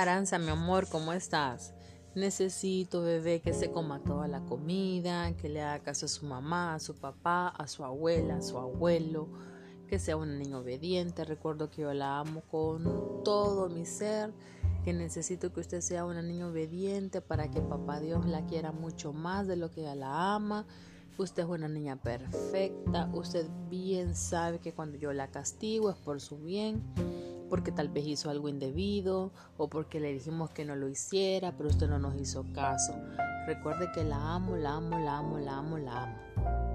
Aranza, mi amor, ¿cómo estás? Necesito, bebé, que se coma toda la comida, que le haga caso a su mamá, a su papá, a su abuela, a su abuelo, que sea una niña obediente. Recuerdo que yo la amo con todo mi ser, que necesito que usted sea una niña obediente para que papá Dios la quiera mucho más de lo que ella la ama. Usted es una niña perfecta, usted bien sabe que cuando yo la castigo es por su bien porque tal vez hizo algo indebido o porque le dijimos que no lo hiciera, pero usted no nos hizo caso. Recuerde que la amo, la amo, la amo, la amo, la amo.